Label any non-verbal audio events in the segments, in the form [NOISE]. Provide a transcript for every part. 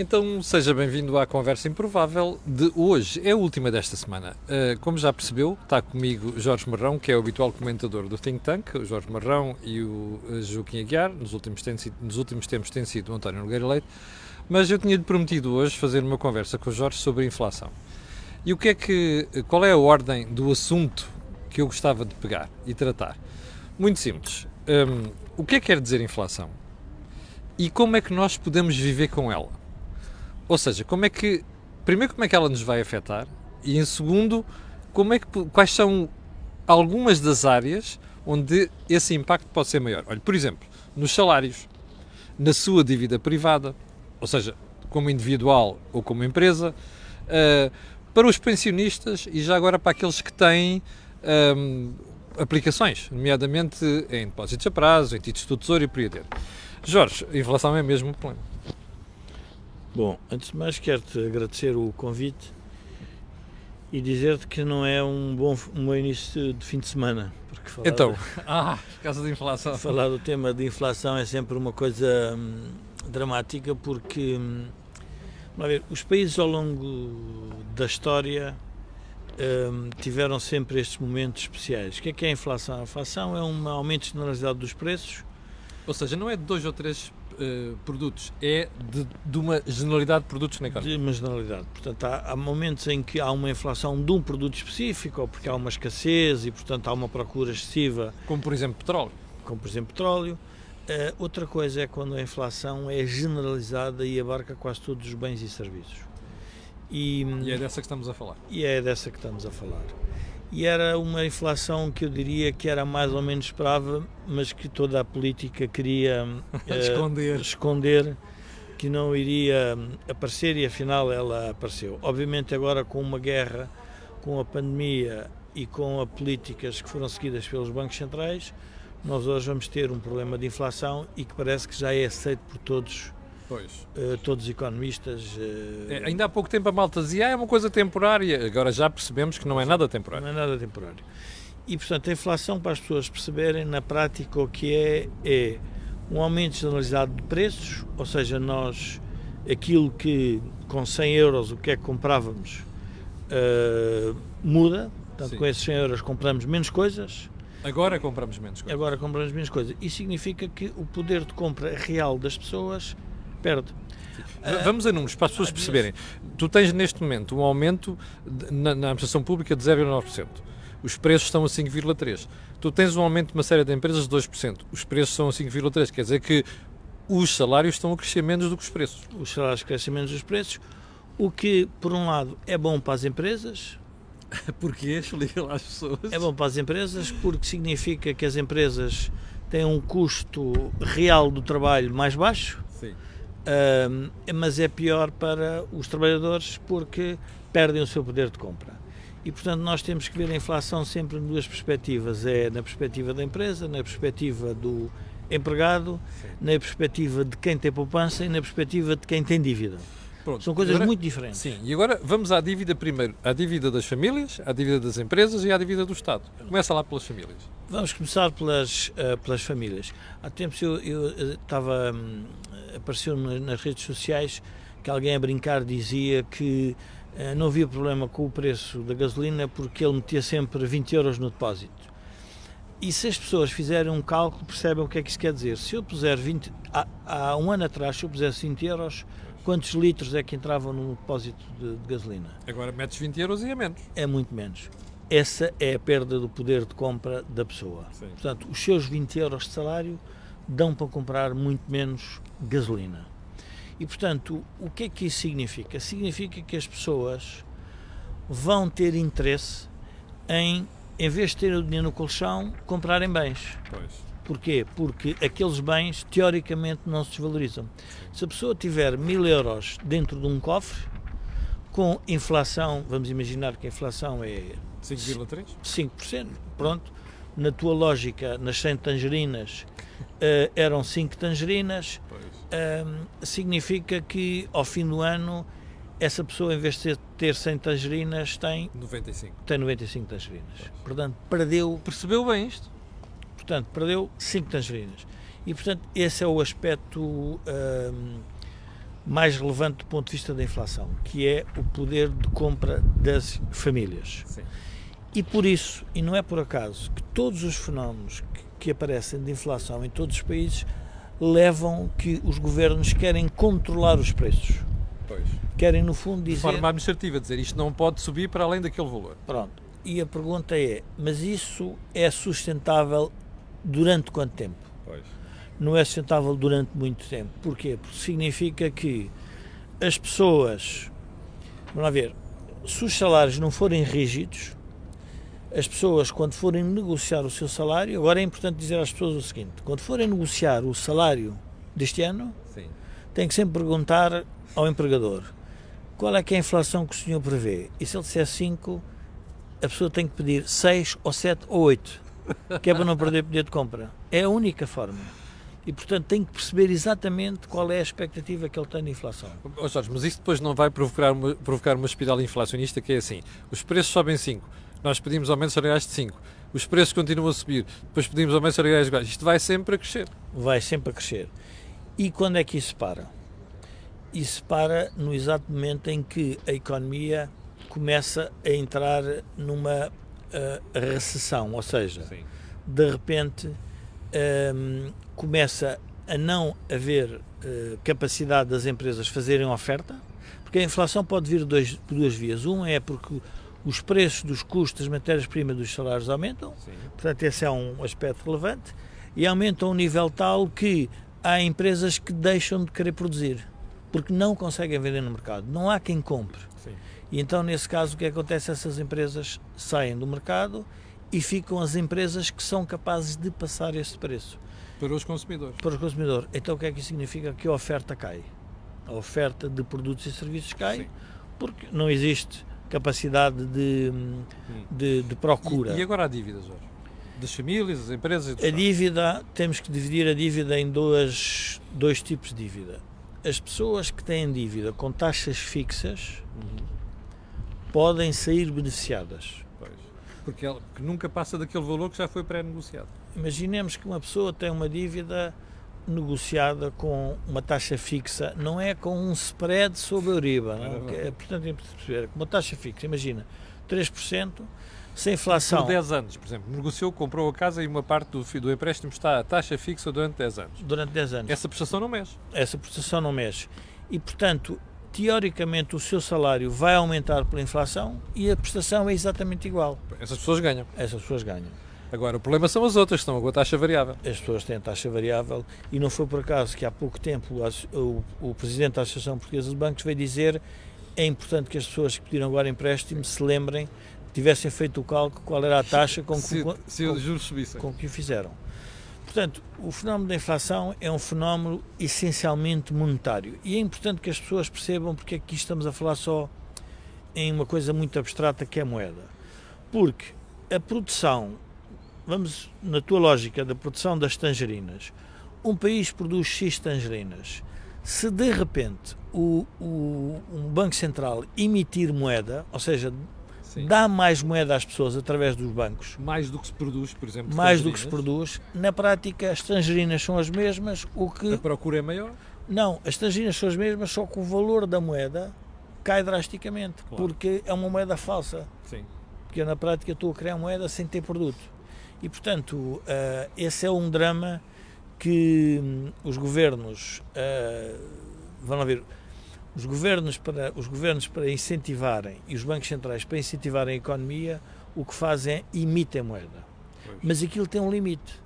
Então seja bem-vindo à conversa improvável de hoje. É a última desta semana. Uh, como já percebeu, está comigo Jorge Marrão, que é o habitual comentador do Think Tank, o Jorge Marrão e o uh, Joaquim Aguiar. Nos últimos, nos últimos tempos tem sido o António Nogueira Leite. Mas eu tinha-lhe prometido hoje fazer uma conversa com o Jorge sobre inflação. E o que é que, qual é a ordem do assunto que eu gostava de pegar e tratar? Muito simples. Um, o que é que quer dizer inflação? E como é que nós podemos viver com ela? Ou seja, como é que primeiro como é que ela nos vai afetar e em segundo como é que quais são algumas das áreas onde esse impacto pode ser maior. Olha, por exemplo, nos salários, na sua dívida privada, ou seja, como individual ou como empresa, uh, para os pensionistas e já agora para aqueles que têm um, aplicações, nomeadamente em depósitos a prazo, em títulos do tesouro e por aí. Jorge, a inflação é mesmo um problema. Bom, antes de mais quero-te agradecer o convite e dizer-te que não é um bom, um bom início de fim de semana. Porque falar então, de, [LAUGHS] ah, por causa da inflação. Falar do tema de inflação é sempre uma coisa hum, dramática porque hum, ver, os países ao longo da história hum, tiveram sempre estes momentos especiais. O que é que é a inflação? A inflação é um aumento generalizado dos preços. Ou seja, não é de dois ou três uh, produtos, é de, de, uma generalidade de produtos na economia. De uma generalidade. Portanto, há, há, momentos em que há uma inflação de um produto específico, ou porque há uma escassez e, portanto, há uma procura excessiva. Como, por exemplo, petróleo. Como, por exemplo, petróleo. Uh, outra coisa é quando a inflação é generalizada e abarca quase todos os bens e serviços. E, e é dessa que estamos a falar. E é dessa que estamos a falar e era uma inflação que eu diria que era mais ou menos esperável, mas que toda a política queria uh, [LAUGHS] esconder. esconder, que não iria aparecer e afinal ela apareceu. Obviamente agora com uma guerra, com a pandemia e com as políticas que foram seguidas pelos bancos centrais, nós hoje vamos ter um problema de inflação e que parece que já é aceito por todos Pois. Uh, todos os economistas. Uh, é, ainda há pouco tempo a malta dizia ah, é uma coisa temporária, agora já percebemos que não é nada temporário. Não é nada temporário. E, portanto, a inflação, para as pessoas perceberem, na prática, o que é, é um aumento generalizado de preços, ou seja, nós, aquilo que com 100 euros, o que é que comprávamos, uh, muda. Portanto, Sim. com esses 100 euros compramos menos coisas. Agora compramos menos coisas. Agora compramos menos coisas. Isso significa que o poder de compra real das pessoas perde. Vamos a números para as pessoas perceberem. Tu tens neste momento um aumento na, na administração pública de 0,9%. Os preços estão a 5,3%. Tu tens um aumento de uma série de empresas de 2%. Os preços são a 5,3%. Quer dizer que os salários estão a crescer menos do que os preços. Os salários crescem menos dos preços, o que, por um lado, é bom para as empresas. Porquê? Explica lá às pessoas. É bom para as empresas porque significa que as empresas têm um custo real do trabalho mais baixo. Sim Uh, mas é pior para os trabalhadores porque perdem o seu poder de compra. E, portanto, nós temos que ver a inflação sempre em duas perspectivas: é na perspectiva da empresa, na perspectiva do empregado, Sim. na perspectiva de quem tem poupança e na perspectiva de quem tem dívida. Pronto. São coisas agora, muito diferentes. Sim, e agora vamos à dívida primeiro. À dívida das famílias, à dívida das empresas e à dívida do Estado. Começa lá pelas famílias. Vamos começar pelas, uh, pelas famílias. Há tempos eu, eu, eu estava. Um, apareceu nas redes sociais que alguém a brincar dizia que uh, não havia problema com o preço da gasolina porque ele metia sempre 20 euros no depósito. E se as pessoas fizerem um cálculo, percebem o que é que isso quer dizer. Se eu puser 20, há, há um ano atrás, se eu pusesse 20 euros, quantos litros é que entravam no depósito de, de, gasolina. Agora metes 20 euros e é menos. É muito menos. Essa é a perda do poder de compra da pessoa. Sim. Portanto, os seus 20 euros de salário dão para comprar muito menos gasolina. E, portanto, o que é que isso significa? Significa que as pessoas vão ter interesse em, em vez de terem o dinheiro no colchão, comprarem bens. Pois. Porquê? Porque aqueles bens, teoricamente, não se desvalorizam. Se a pessoa tiver mil euros dentro de um cofre, com inflação, vamos imaginar que a inflação é 5,3%? 5%, pronto. Na tua lógica, nas 100 tangerinas uh, eram 5 tangerinas, uh, significa que ao fim do ano essa pessoa, em vez de ter 100 tangerinas, tem 95, tem 95 tangerinas. Pois. Portanto, perdeu. Percebeu bem isto? Portanto, perdeu 5 tangerinas. E, portanto, esse é o aspecto hum, mais relevante do ponto de vista da inflação, que é o poder de compra das famílias. Sim. E por isso, e não é por acaso, que todos os fenómenos que, que aparecem de inflação em todos os países levam que os governos querem controlar os preços. Pois. Querem, no fundo, dizer. De forma administrativa, dizer isto não pode subir para além daquele valor. Pronto. E a pergunta é: mas isso é sustentável durante quanto tempo? Pois. Não é sustentável durante muito tempo. Porquê? Porque significa que as pessoas. Vamos lá ver. Se os salários não forem rígidos, as pessoas, quando forem negociar o seu salário, agora é importante dizer às pessoas o seguinte: quando forem negociar o salário deste ano, Sim. têm que sempre perguntar ao empregador qual é que é a inflação que o senhor prevê. E se ele disser 5, a pessoa tem que pedir 6 ou 7 ou 8, [LAUGHS] que é para não perder poder de compra. É a única forma. E, portanto, tem que perceber exatamente qual é a expectativa que ele tem de inflação. Oh, Jorge, mas isso depois não vai provocar uma, provocar uma espiral inflacionista que é assim: os preços sobem 5, nós pedimos aumentos salariais de 5, os preços continuam a subir, depois pedimos aumentos salariais iguais. Isto vai sempre a crescer. Vai sempre a crescer. E quando é que isso para? Isso para no exato momento em que a economia começa a entrar numa uh, recessão, ou seja, Sim. de repente um, começa a não haver uh, capacidade das empresas fazerem oferta, porque a inflação pode vir dois, por duas vias. Um é porque os preços dos custos das matérias-primas dos salários aumentam, Sim. portanto esse é um aspecto relevante, e aumentam a um nível tal que há empresas que deixam de querer produzir, porque não conseguem vender no mercado, não há quem compre. Sim. E então, nesse caso, o que acontece? Essas empresas saem do mercado e ficam as empresas que são capazes de passar esse preço Para os consumidores. para o consumidor. Então, o que é que isso significa? Que a oferta cai. A oferta de produtos e serviços cai Sim. porque não existe capacidade de, de, de procura. E, e agora a dívida, Jorge? Das famílias, das empresas A dívida, temos que dividir a dívida em dois, dois tipos de dívida. As pessoas que têm dívida com taxas fixas Uhum. Podem sair beneficiadas. Pois. Porque ela, que nunca passa daquele valor que já foi pré-negociado. Imaginemos que uma pessoa tem uma dívida negociada com uma taxa fixa, não é com um spread sobre a Euriba. não é? Que é, portanto, é perceber. Uma taxa fixa, imagina, 3%, sem inflação. Por 10 anos, por exemplo. Negociou, comprou a casa e uma parte do, do empréstimo está a taxa fixa durante 10 anos. Durante 10 anos. Essa prestação não mexe. Essa prestação não mexe. E, portanto, teoricamente, o seu salário vai aumentar pela inflação e a prestação é exatamente igual. Essas pessoas ganham. Essas pessoas ganham. Agora, o problema são as outras, que estão com a taxa variável. as pessoas têm a taxa variável e não foi por acaso que há pouco tempo o, o, Presidente da Associação Portuguesa de Bancos veio dizer é importante que as pessoas que pediram agora empréstimo se lembrem, tivessem feito o cálculo qual era a taxa com que, se, com, se subissem. com que o fizeram. Portanto, o fenómeno da inflação é um fenómeno essencialmente monetário e é importante que as pessoas percebam porque é que aqui estamos a falar só em uma coisa muito abstrata que é a moeda. Porque a produção, vamos na tua lógica da produção das tangerinas, um país produz X tangerinas. Se de repente o, o- um Banco Central emitir moeda, ou seja, Sim. dá mais moeda às pessoas através dos bancos, Mais do que se produz, por exemplo. mais do que se produz. Na prática, as tangerinas são as mesmas, o A que. procura é maior. Não, as tangerinas são as mesmas, só que o valor da moeda cai drasticamente, Claro. porque é uma moeda falsa. Sim. Porque eu, na prática, estou a criar moeda sem ter produto. E, portanto, eh, esse é um drama que hum, os governos. eh, vão lá ver. Os governos, para, os governos para incentivarem e os bancos centrais para incentivarem a economia, o que fazem é emitem moeda. Pois. Mas aquilo tem um limite.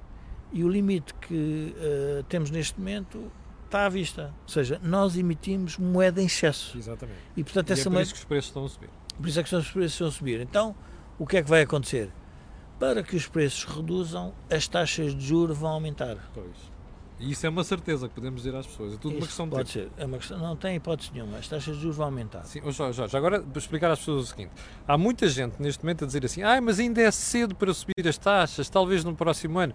E o limite que eh, temos neste momento está à vista. Ou seja, nós emitimos moeda em excesso. Exatamente. E, portanto, E é essa por moeda. isso que os preços estão a subir. Por isso é que os preços vão subir. Então, o que é que vai acontecer? Para que os preços reduzam, as taxas de juros vão aumentar. Pois. E isso é uma certeza que podemos dizer às pessoas. É tudo uma Isso questão de pode tempo. ser. É uma questão, não tem hipótese nenhuma. As taxas de juros vão aumentar. Sim, oh Jorge, agora para explicar às pessoas o seguinte: há muita gente neste momento a dizer assim, ah, mas ainda é cedo para subir as taxas, talvez no próximo ano.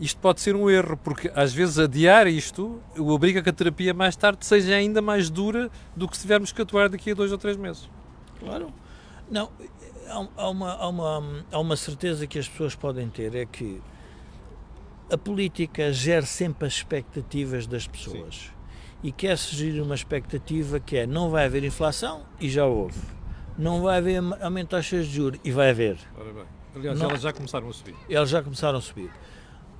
Isto pode ser um erro, porque às vezes adiar isto obriga que a terapia mais tarde seja ainda mais dura do que se tivermos que atuar daqui a dois ou três meses. Claro. Não, há uma, há, uma, há uma certeza que as pessoas podem ter: é que a política gera sempre as expectativas das pessoas. e quer-se gerir uma expectativa que é não vai haver inflação e já houve. Não vai haver aumento de taxas de juros e vai haver. Ora bem. Aliás, Não. elas já começaram a subir. Eles já começaram a subir.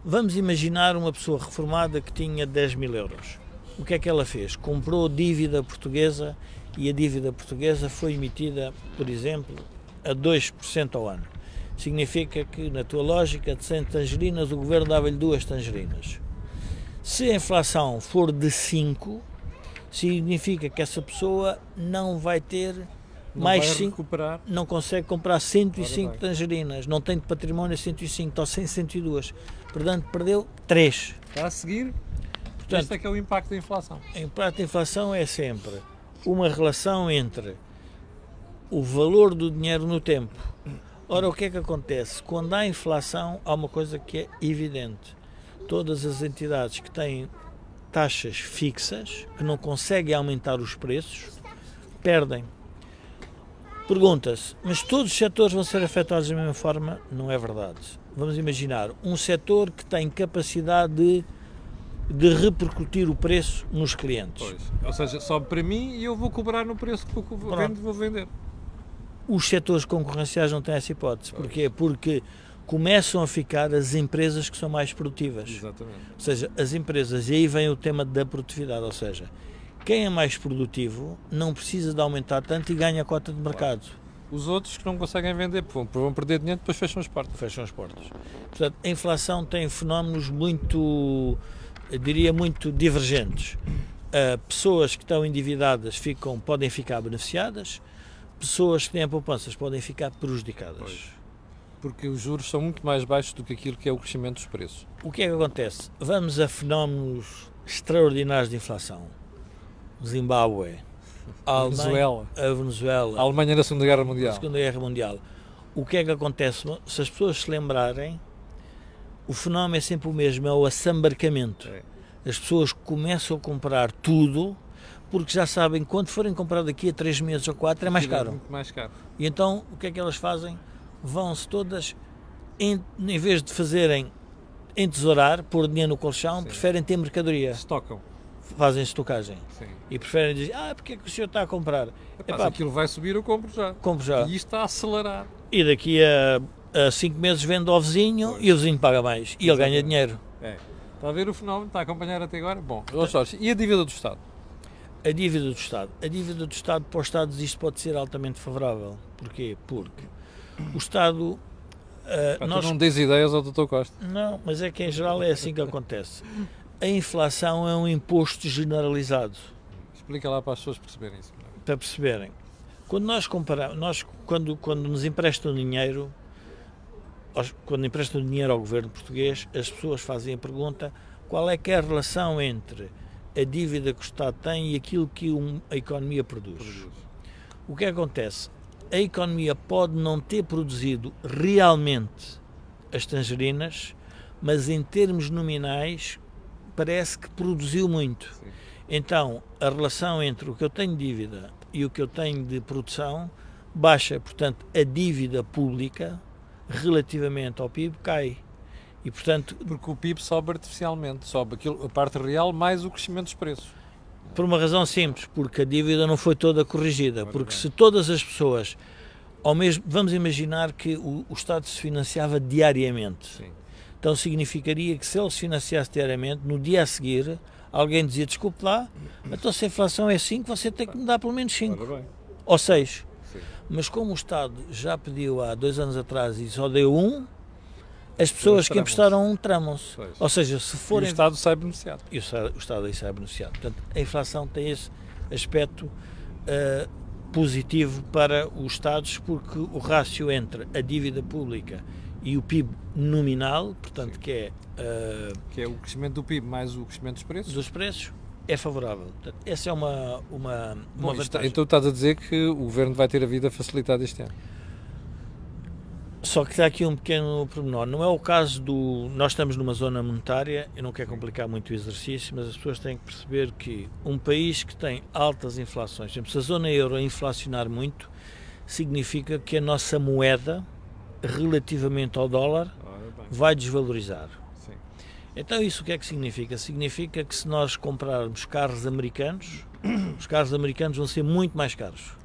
Vamos imaginar uma pessoa reformada que tinha 10 mil euros. O que é que ela fez? Comprou dívida portuguesa e a dívida portuguesa foi emitida, por exemplo, a 2% ao ano. Significa que, na tua lógica, de 100 tangerinas, o governo dava-lhe duas tangerinas. Se a inflação for de 5, significa que essa pessoa não vai ter Não mais vai 5 recuperar. não consegue comprar 105 Ora bem. tangerinas, não tem de património 105, está sem 102. Portanto, perdeu 3. Está a seguir. Portanto, este é que é o impacto da inflação. em prato de inflação é sempre uma relação entre o valor do dinheiro no tempo. Ora, o que é que acontece? Quando há inflação, há uma coisa que é evidente. Todas as entidades que têm taxas fixas, que não conseguem aumentar os preços, perdem. Pergunta-se, mas todos os setores vão ser afetados da mesma forma? Não é verdade. Vamos imaginar um setor que tem capacidade de, de repercutir o preço nos clientes. Pois. Ou seja, sobe para mim e eu vou cobrar no preço que vou, vendo, vou vender. Os setores concorrenciais não têm essa hipótese. Porquê? Porque começam a ficar as empresas que são mais produtivas. Exatamente. Ou seja, as empresas, e aí vem o tema da produtividade, ou seja, quem é mais produtivo não precisa de aumentar tanto e ganha a cota de mercado. Os outros que não conseguem vender vão, vão perder dinheiro depois fecham as portas. Fecham as portas. Portanto, a inflação tem fenómenos muito, eu diria, muito divergentes. Ah, pessoas que estão endividadas ficam, podem ficar beneficiadas, pessoas que têm poupanças podem ficar prejudicadas. Pois. Porque os juros são muito mais baixos do que aquilo que é o crescimento dos preços. O que é que acontece? Vamos a fenómenos extraordinários de inflação. Zimbábue, [LAUGHS] a Alemanha, Venezuela. a Venezuela, A Alemanha na Segunda Guerra Mundial. Segunda Guerra Mundial. O que é que acontece? Se as pessoas se lembrarem, o fenómeno é sempre o mesmo, é o assambarcamento. É. As pessoas começam a comprar tudo porque já sabem que quando forem comprar daqui a 3 meses ou 4 é mais Aquilo caro. Muito mais caro. E então o que é que elas fazem? Vão-se todas, em, em vez de fazerem entesourar, pôr dinheiro no colchão, Sim. preferem ter mercadoria, Estocam. fazem estocagem. Sim. E preferem dizer, ah, porque é que o senhor está a comprar? Epá, Epá, aquilo vai subir, eu compro já. compro já. E isto está a acelerar. E daqui a 5 meses vende ao vizinho Pois. e o vizinho paga mais. E ele ganha dinheiro. É. Está a ver o fenómeno? Está a acompanhar até agora? Bom, Jorge, e a dívida do Estado? A dívida do Estado. A dívida do Estado para os Estados isto pode ser altamente favorável. Porquê? Porque o Estado... ah, Pá, nós Tu não dês ideias ao Dr. Costa. Não, mas é que em geral é assim que acontece. A inflação é um imposto generalizado, Explica lá para as pessoas perceberem isso. para perceberem. Quando nós comparamos, nós quando, quando nos emprestam dinheiro, quando emprestam dinheiro ao governo português, as pessoas fazem a pergunta qual é que é a relação entre a dívida que o Estado tem e aquilo que um- a economia produz. O que acontece? A economia pode não ter produzido realmente as tangerinas, mas em termos nominais parece que produziu muito. Sim. Então, a relação entre o que eu tenho de dívida e o que eu tenho de produção baixa. Portanto, a dívida pública relativamente ao PIB cai. E, portanto, Porque o PIB sobe artificialmente, sobe aquilo, a parte real mais o crescimento dos preços. Por uma razão simples, porque a dívida não foi toda corrigida. Ora Porque bem. se todas as pessoas, ao mesmo, vamos imaginar que o, o Estado se financiava diariamente. Sim. Então significaria que se ele se financiasse diariamente, no dia a seguir, alguém dizia, desculpe lá, então se a inflação é 5, você tem que me dar pelo menos 5 Ora bem. ou 6. Sim. Mas como o Estado já pediu há dois anos atrás e só deu um, as pessoas que emprestaram um tramam-se. Ou seja, se E o forem Estado sai beneficiado. e o Estado, o Estado aí sai beneficiado. Portanto, a inflação tem esse aspecto eh, positivo para os Estados, porque o rácio entre a dívida pública e o PIB nominal, portanto, Sim. que é eh, Que é o crescimento do PIB mais o crescimento dos preços. dos preços, é favorável. Portanto, essa é uma, uma, uma Bom, vantagem. então estás a dizer que o Governo vai ter a vida facilitada este ano. Só que está aqui um pequeno pormenor. Não é o caso do. Nós estamos numa zona monetária, eu não quero complicar muito o exercício, mas as pessoas têm que perceber que um país que tem altas inflações, por exemplo, se a zona euro inflacionar muito, significa que a nossa moeda, relativamente ao dólar, Ora bem. vai desvalorizar. Sim. Então isso o que é que significa? Significa que se nós comprarmos carros americanos, os carros americanos vão ser muito mais caros.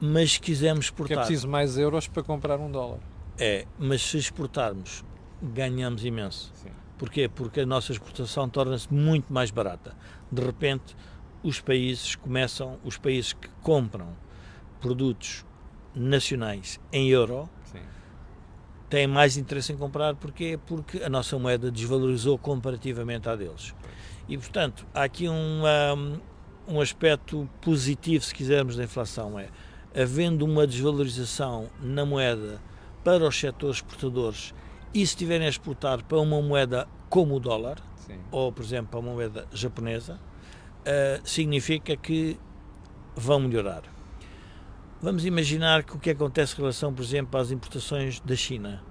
Mas se quisermos exportar... Porque é preciso mais euros para comprar um dólar. É, mas se exportarmos, ganhamos imenso. Sim. Porquê? Porque a nossa exportação torna-se muito mais barata. De repente, os países começam, os países que compram produtos nacionais em euro, Sim. têm mais interesse em comprar. Porquê? Porque a nossa moeda desvalorizou comparativamente à deles. E, portanto, há aqui um, um, um aspecto positivo, se quisermos, da inflação. É, havendo uma desvalorização na moeda para os setores exportadores e se estiverem a exportar para uma moeda como o dólar, Sim. ou, por exemplo, para uma moeda japonesa, uh, significa que vão melhorar. Vamos imaginar que o que acontece em relação, por exemplo, às importações da China.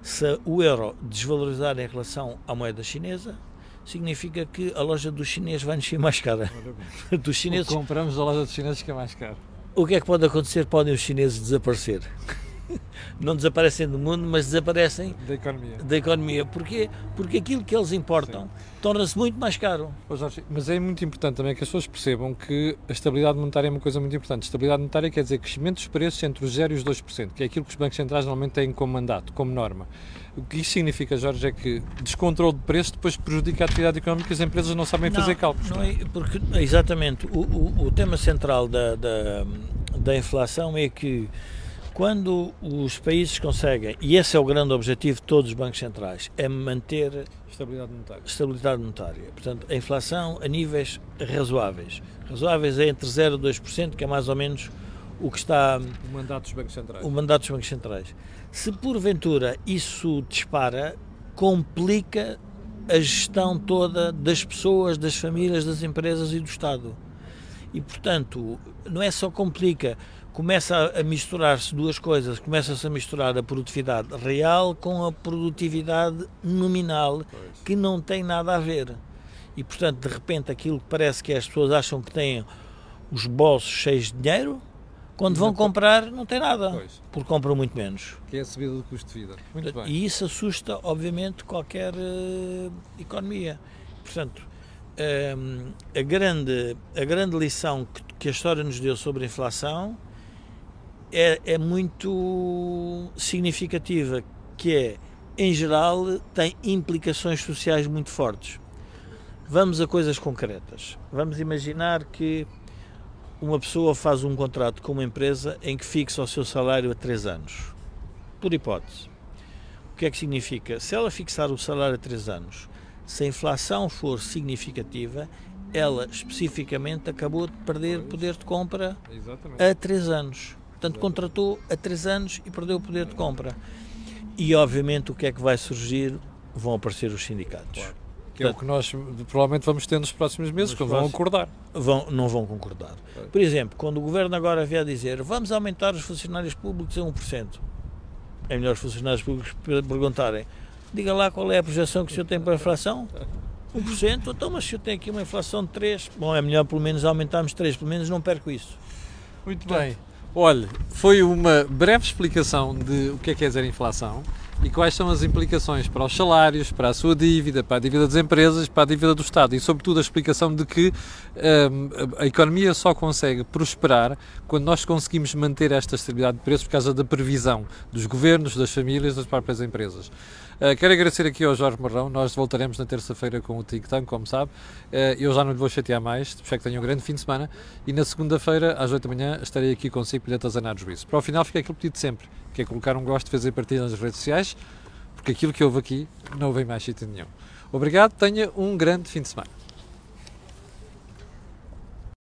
Se o euro desvalorizar em relação à moeda chinesa, significa que a loja dos chineses vai nos ser mais cara. [LAUGHS] dos chineses... O compramos da loja dos chineses que é mais caro. O que é que pode acontecer? Podem os chineses desaparecer. [LAUGHS] não desaparecem do mundo, mas desaparecem da economia. Da economia. Porquê? Porque aquilo que eles importam torna-se muito mais caro. Mas é muito importante também que as pessoas percebam que a estabilidade monetária é uma coisa muito importante. Estabilidade monetária quer dizer crescimento dos preços entre os 0 e os 2%, que é aquilo que os bancos centrais normalmente têm como mandato, como norma. O que isso significa, Jorge, é que descontrole de preço depois prejudica a atividade económica e as empresas não sabem não, fazer cálculos. Não é, porque, exatamente. O, o, o tema central da, da, da inflação é que quando os países conseguem, e esse é o grande objetivo de todos os bancos centrais, é manter estabilidade monetária. Estabilidade monetária. Portanto, a inflação a níveis razoáveis. Razoáveis é entre 0 e 2%, que é mais ou menos o que está. O mandato dos bancos centrais. O mandato dos bancos centrais. Se porventura isso dispara, complica a gestão toda das pessoas, das famílias, das empresas e do Estado. E, portanto, não é só complica, começa a misturar-se duas coisas. Começa-se a misturar a produtividade real com a produtividade nominal, pois. que não tem nada a ver. E, portanto, de repente, aquilo que parece que as pessoas acham que têm os bolsos cheios de dinheiro, quando vão comprar, não tem nada, pois. porque compram muito menos. Que é a subida do custo de vida. Muito bem. E isso assusta, obviamente, qualquer uh, economia. Portanto, um, a, grande, a grande lição que, que a história nos deu sobre a inflação é, é muito significativa, que é, em geral, tem implicações sociais muito fortes. Vamos a coisas concretas. Vamos imaginar que uma pessoa faz um contrato com uma empresa em que fixa o seu salário a 3 anos. Por hipótese. O que é que significa? Se ela fixar o salário a 3 anos, se a inflação for significativa, ela especificamente acabou de perder poder de compra Exatamente. a 3 anos. Portanto, contratou a três anos e perdeu o poder de compra. E, obviamente, o que é que vai surgir? Vão aparecer os sindicatos. Claro. Que é o que nós provavelmente vamos ter nos próximos meses, que vão acordar. Vão, não vão concordar. Por exemplo, quando o governo agora vier dizer vamos aumentar os funcionários públicos a 1%, é melhor os funcionários públicos perguntarem diga lá qual é a projeção que o senhor tem para a inflação? 1%? Então, mas se eu tenho aqui uma inflação de 3%, bom, é melhor pelo menos aumentarmos 3%, pelo menos não perco isso. Muito Portanto, bem. Olha, foi uma breve explicação de o que é que é dizer inflação e quais são as implicações para os salários, para a sua dívida, para a dívida das empresas, para a dívida do Estado e, sobretudo, a explicação de que um, a economia só consegue prosperar quando nós conseguimos manter esta estabilidade de preços por causa da previsão dos governos, das famílias, das próprias empresas. Uh, quero agradecer aqui ao Jorge Marrão. Nós voltaremos na terça-feira com o Think Tank, como sabe. Uh, eu já não lhe vou chatear mais. Espero que tenha um grande fim de semana. E na segunda-feira, às 8 da manhã, estarei aqui consigo para lhe atazanar juízo. Para o final, fica aquele pedido sempre, que é colocar um gosto, fazer partilha nas redes sociais, porque aquilo que houve aqui não houve em mais sítio nenhum. Obrigado, tenha um grande fim de semana.